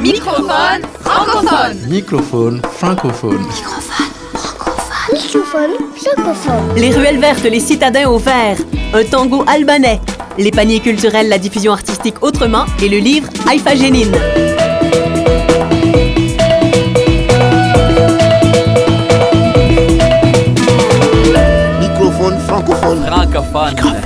Microphone francophone. Microphone francophone. Microphone francophone. Les ruelles vertes, les citadins au vert, un tango albanais, les paniers culturels, la diffusion artistique autrement et le livre Haïfa Génine. Microphone francophone. Francophone. francophone.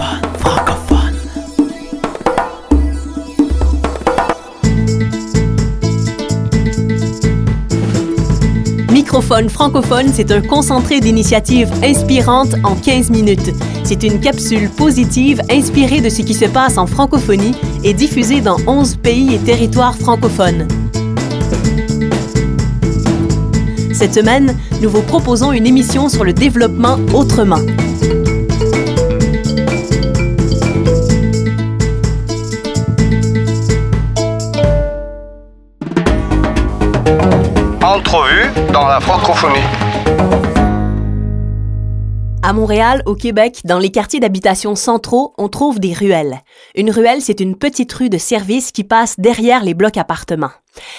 Francophone, c'est un concentré d'initiatives inspirantes en 15 minutes. C'est une capsule positive inspirée de ce qui se passe en francophonie et diffusée dans 11 pays et territoires francophones. Cette semaine, nous vous proposons une émission sur le développement autrement. À Montréal, au Québec, dans les quartiers d'habitation centraux, on trouve des ruelles. Une ruelle, c'est une petite rue de service qui passe derrière les blocs appartements.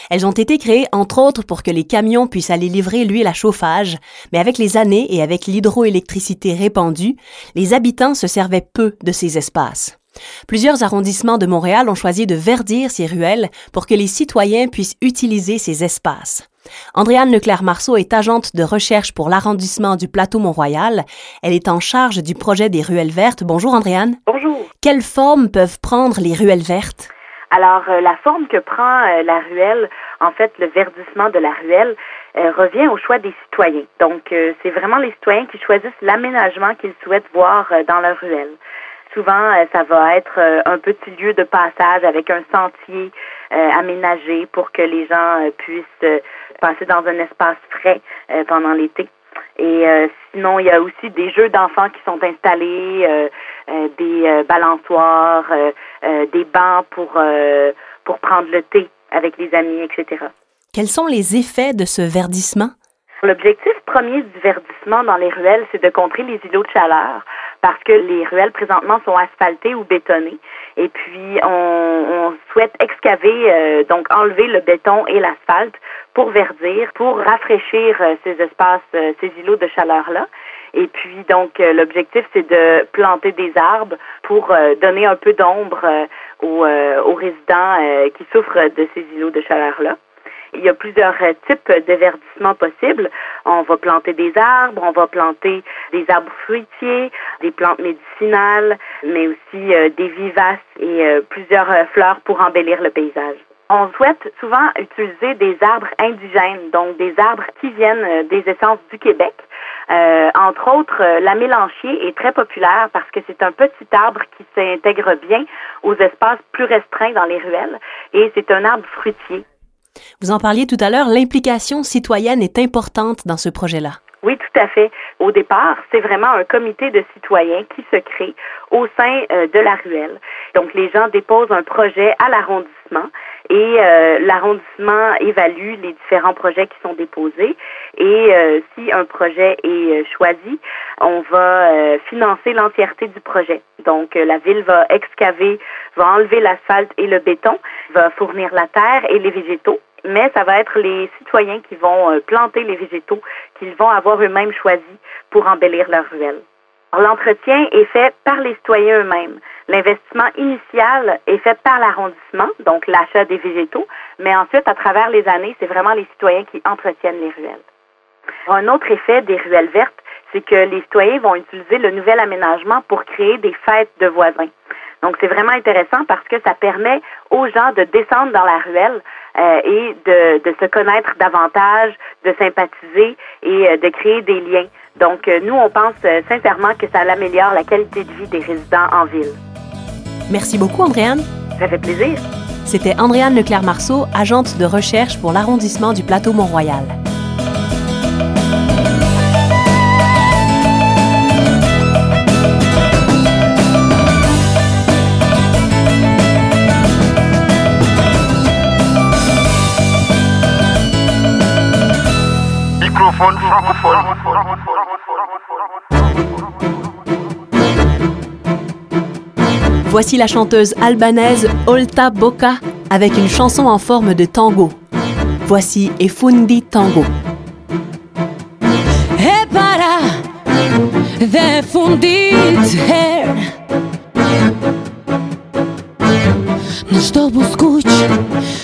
Elles ont été créées entre autres pour que les camions puissent aller livrer l'huile à chauffage, mais avec les années et avec l'hydroélectricité répandue, les habitants se servaient peu de ces espaces. Plusieurs arrondissements de Montréal ont choisi de verdir ces ruelles pour que les citoyens puissent utiliser ces espaces. Andréane Leclerc-Marceau est agente de recherche pour l'arrondissement du Plateau Mont-Royal. Elle est en charge du projet des ruelles vertes. Bonjour Andréane. Bonjour. Quelles formes peuvent prendre les ruelles vertes? Alors, euh, la forme que prend euh, la ruelle, en fait, le verdissement de la ruelle, euh, revient au choix des citoyens. Donc, c'est vraiment les citoyens qui choisissent l'aménagement qu'ils souhaitent voir dans leur ruelle. Souvent, ça va être un petit lieu de passage avec un sentier euh, aménagé pour que les gens euh, puissent euh, passer dans un espace frais pendant l'été. Et euh, sinon, il y a aussi des jeux d'enfants qui sont installés, euh, euh, des balançoires, des bancs pour pour prendre le thé avec les amis, etc. Quels sont les effets de ce verdissement? L'objectif premier du verdissement dans les ruelles, c'est de contrer les îlots de chaleur parce que les ruelles présentement sont asphaltées ou bétonnées. Et puis, on, on souhaite excaver, euh, donc enlever le béton et l'asphalte pour verdir, pour rafraîchir euh, ces espaces, euh, ces îlots de chaleur-là. Et puis, donc, euh, l'objectif, c'est de planter des arbres pour donner un peu d'ombre aux, aux résidents qui souffrent de ces îlots de chaleur-là. Il y a plusieurs types de verdissement possibles. On va planter des arbres, on va planter des arbres fruitiers, des plantes médicinales, mais aussi euh, des vivaces et euh, plusieurs euh, fleurs pour embellir le paysage. On souhaite souvent utiliser des arbres indigènes, donc des arbres qui viennent des essences du Québec. Entre autres, la mélanchier est très populaire parce que c'est un petit arbre qui s'intègre bien aux espaces plus restreints dans les ruelles et c'est un arbre fruitier. Vous en parliez tout à l'heure, l'implication citoyenne est importante dans ce projet-là. Oui, tout à fait. Au départ, c'est vraiment un comité de citoyens qui se crée au sein euh, de la ruelle. Donc, les gens déposent un projet à l'arrondissement et euh, l'arrondissement évalue les différents projets qui sont déposés. Et euh, si un projet est choisi, on va financer l'entièreté du projet. Donc, la ville va excaver, va enlever l'asphalte et le béton, va fournir la terre et les végétaux mais ça va être les citoyens qui vont euh, planter les végétaux qu'ils vont avoir eux-mêmes choisis pour embellir leur ruelle. Alors, L'entretien est fait par les citoyens eux-mêmes. L'investissement initial est fait par l'arrondissement, donc l'achat des végétaux, mais ensuite, à travers les années, c'est vraiment les citoyens qui entretiennent les ruelles. Un autre effet des ruelles vertes, c'est que les citoyens vont utiliser le nouvel aménagement pour créer des fêtes de voisins. Donc, c'est vraiment intéressant parce que ça permet aux gens de descendre dans la ruelle euh, et de, de, se connaître davantage, de sympathiser et euh, de créer des liens. Donc, euh, nous, on pense sincèrement que ça améliore la qualité de vie des résidents en ville. Merci beaucoup, Andréane. Ça fait plaisir. C'était Andréane Leclerc-Marceau, agente de recherche pour l'arrondissement du Plateau Mont-Royal. Voici la chanteuse albanaise Olta Boka avec une chanson en forme de tango, Voici Efundi Tango. Kuq Fremare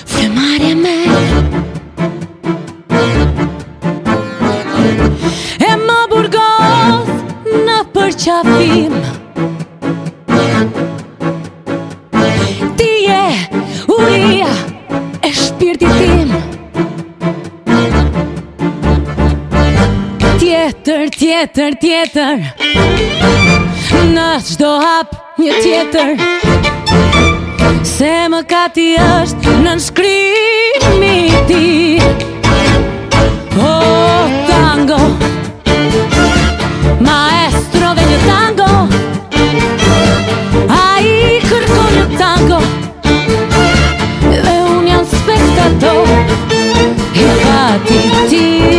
Tjetër, tjetër, Në qdo hap një tjetër. Se më kati është në nshkrimi ti. O tango. Maestro dhe një tango. A i kërkon një tango. Dhe unë janë spektator. I fati ti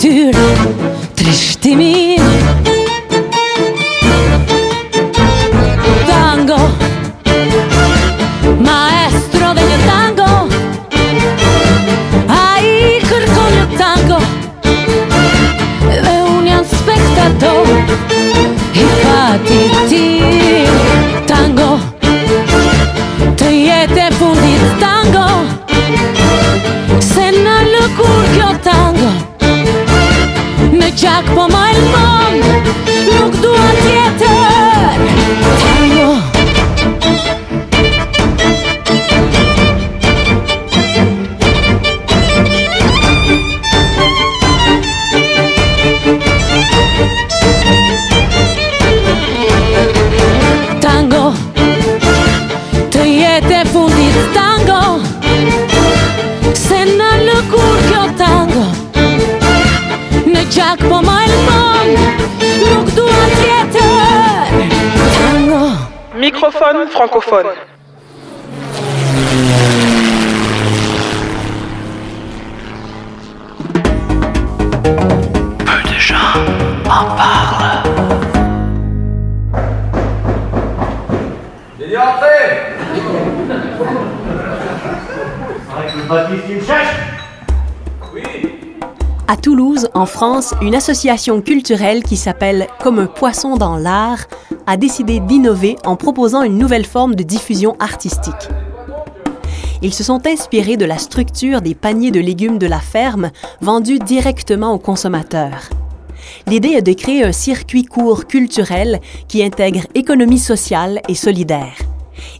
detyrë Trishtimin Microphone francophone. Peu de gens en parlent. À Toulouse, en France, une association culturelle qui s'appelle Comme un poisson dans l'art a décidé d'innover en proposant une nouvelle forme de diffusion artistique. Ils se sont inspirés de la structure des paniers de légumes de la ferme vendus directement aux consommateurs. L'idée est de créer un circuit court culturel qui intègre économie sociale et solidaire.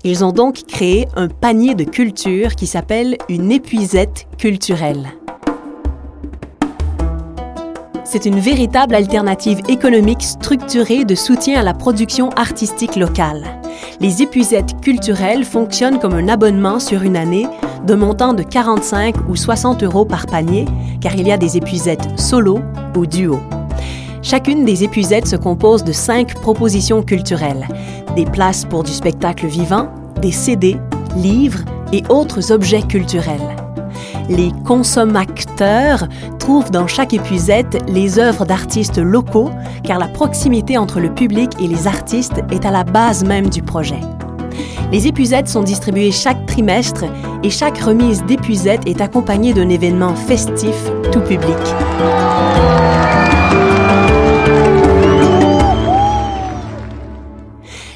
Ils ont donc créé un panier de culture qui s'appelle une épuisette culturelle. C'est une véritable alternative économique structurée de soutien à la production artistique locale. Les épuisettes culturelles fonctionnent comme un abonnement sur une année de montant de 45 ou 60 euros par panier, car il y a des épuisettes solo ou duo. Chacune des épuisettes se compose de cinq propositions culturelles, des places pour du spectacle vivant, des CD, livres et autres objets culturels. Les consommateurs trouvent dans chaque épuisette les œuvres d'artistes locaux, car la proximité entre le public et les artistes est à la base même du projet. Les épuisettes sont distribuées chaque trimestre et chaque remise d'épuisettes est accompagnée d'un événement festif tout public.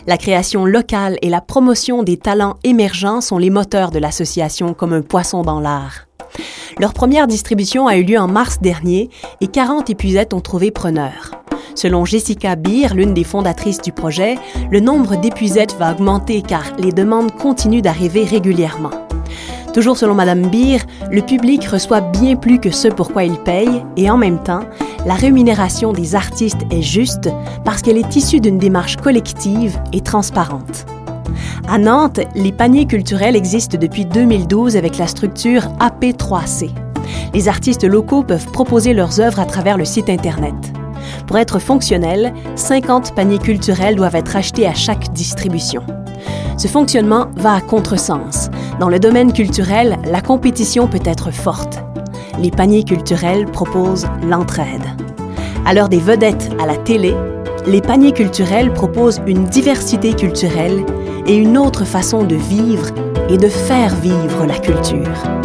La création locale et la promotion des talents émergents sont les moteurs de l'association comme un poisson dans l'art. Leur première distribution a eu lieu en mars dernier et 40 épuisettes ont trouvé preneur. Selon Jessica Beer, l'une des fondatrices du projet, le nombre d'épuisettes va augmenter car les demandes continuent d'arriver régulièrement. Toujours selon Madame Beer, le public reçoit bien plus que ce pour quoi il paye et en même temps, la rémunération des artistes est juste parce qu'elle est issue d'une démarche collective et transparente. À Nantes, les paniers culturels existent depuis 2012 avec la structure AP3C. Les artistes locaux peuvent proposer leurs œuvres à travers le site Internet. Pour être fonctionnel, 50 paniers culturels doivent être achetés à chaque distribution. Ce fonctionnement va à contresens. Dans le domaine culturel, la compétition peut être forte. Les paniers culturels proposent l'entraide. À l'heure des vedettes à la télé, les paniers culturels proposent une diversité culturelle et une autre façon de vivre et de faire vivre la culture.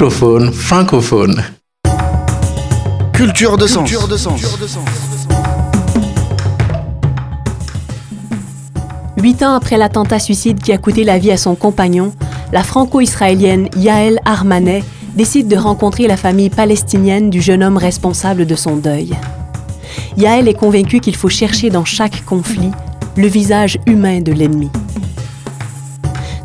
Microphone francophone. Culture de sens. Huit ans après l'attentat suicide qui a coûté la vie à son compagnon, la franco-israélienne Yael Armanet décide de rencontrer la famille palestinienne du jeune homme responsable de son deuil. Yael est convaincue qu'il faut chercher dans chaque conflit le visage humain de l'ennemi.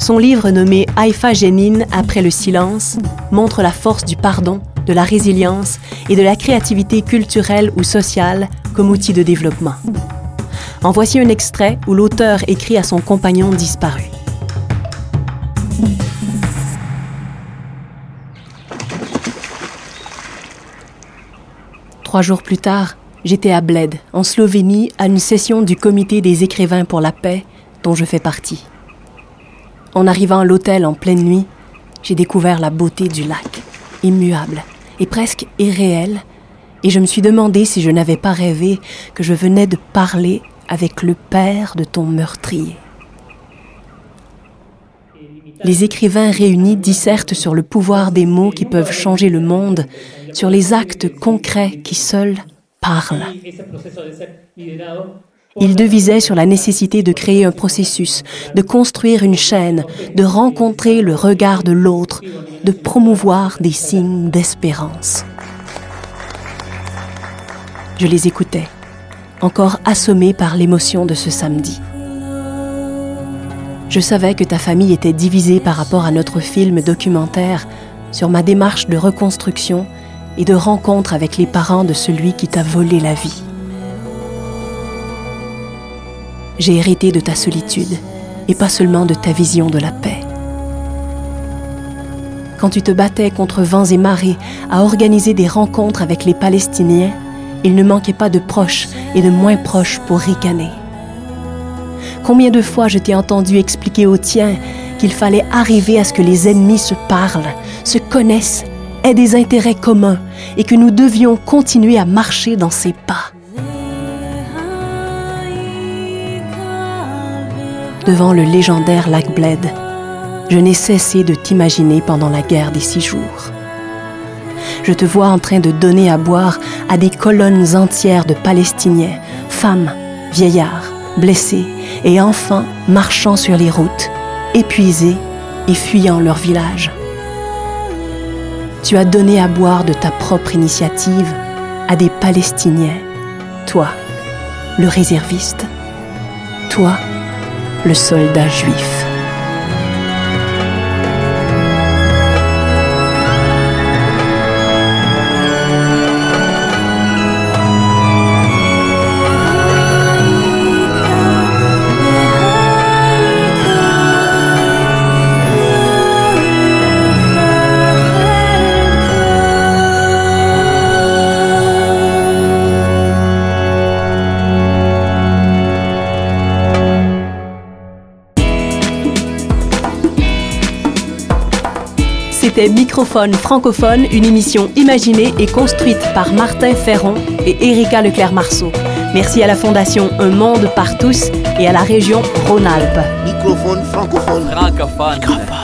Son livre nommé Haïfa Jénine après le silence montre la force du pardon, de la résilience et de la créativité culturelle ou sociale comme outil de développement. En voici un extrait où l'auteur écrit à son compagnon disparu. Trois jours plus tard, j'étais à Bled, en Slovénie, à une session du Comité des écrivains pour la paix, dont je fais partie. En arrivant à l'hôtel en pleine nuit, j'ai découvert la beauté du lac, immuable et presque irréel, et je me suis demandé si je n'avais pas rêvé que je venais de parler avec le père de ton meurtrier. Les écrivains réunis dissertent sur le pouvoir des mots qui peuvent changer le monde, sur les actes concrets qui seuls parlent. Il devisait sur la nécessité de créer un processus, de construire une chaîne, de rencontrer le regard de l'autre, de promouvoir des signes d'espérance. Je les écoutais, encore assommé par l'émotion de ce samedi. Je savais que ta famille était divisée par rapport à notre film documentaire sur ma démarche de reconstruction et de rencontre avec les parents de celui qui t'a volé la vie. J'ai hérité de ta solitude et pas seulement de ta vision de la paix. Quand tu te battais contre vents et marées à organiser des rencontres avec les Palestiniens, il ne manquait pas de proches et de moins proches pour ricaner. Combien de fois je t'ai entendu expliquer aux tiens qu'il fallait arriver à ce que les ennemis se parlent, se connaissent, aient des intérêts communs et que nous devions continuer à marcher dans ses pas. Devant le légendaire lac Bled, je n'ai cessé de t'imaginer pendant la guerre des six jours. Je te vois en train de donner à boire à des colonnes entières de Palestiniens, femmes, vieillards, blessés et enfants marchant sur les routes, épuisés et fuyant leur village. Tu as donné à boire de ta propre initiative à des Palestiniens, toi, le réserviste, toi, le soldat juif. C'était Microphone francophone, une émission imaginée et construite par Martin Ferron et Erika Leclerc-Marceau. Merci à la Fondation Un Monde par tous et à la région Rhône-Alpes. Microphone francophone. Francophone.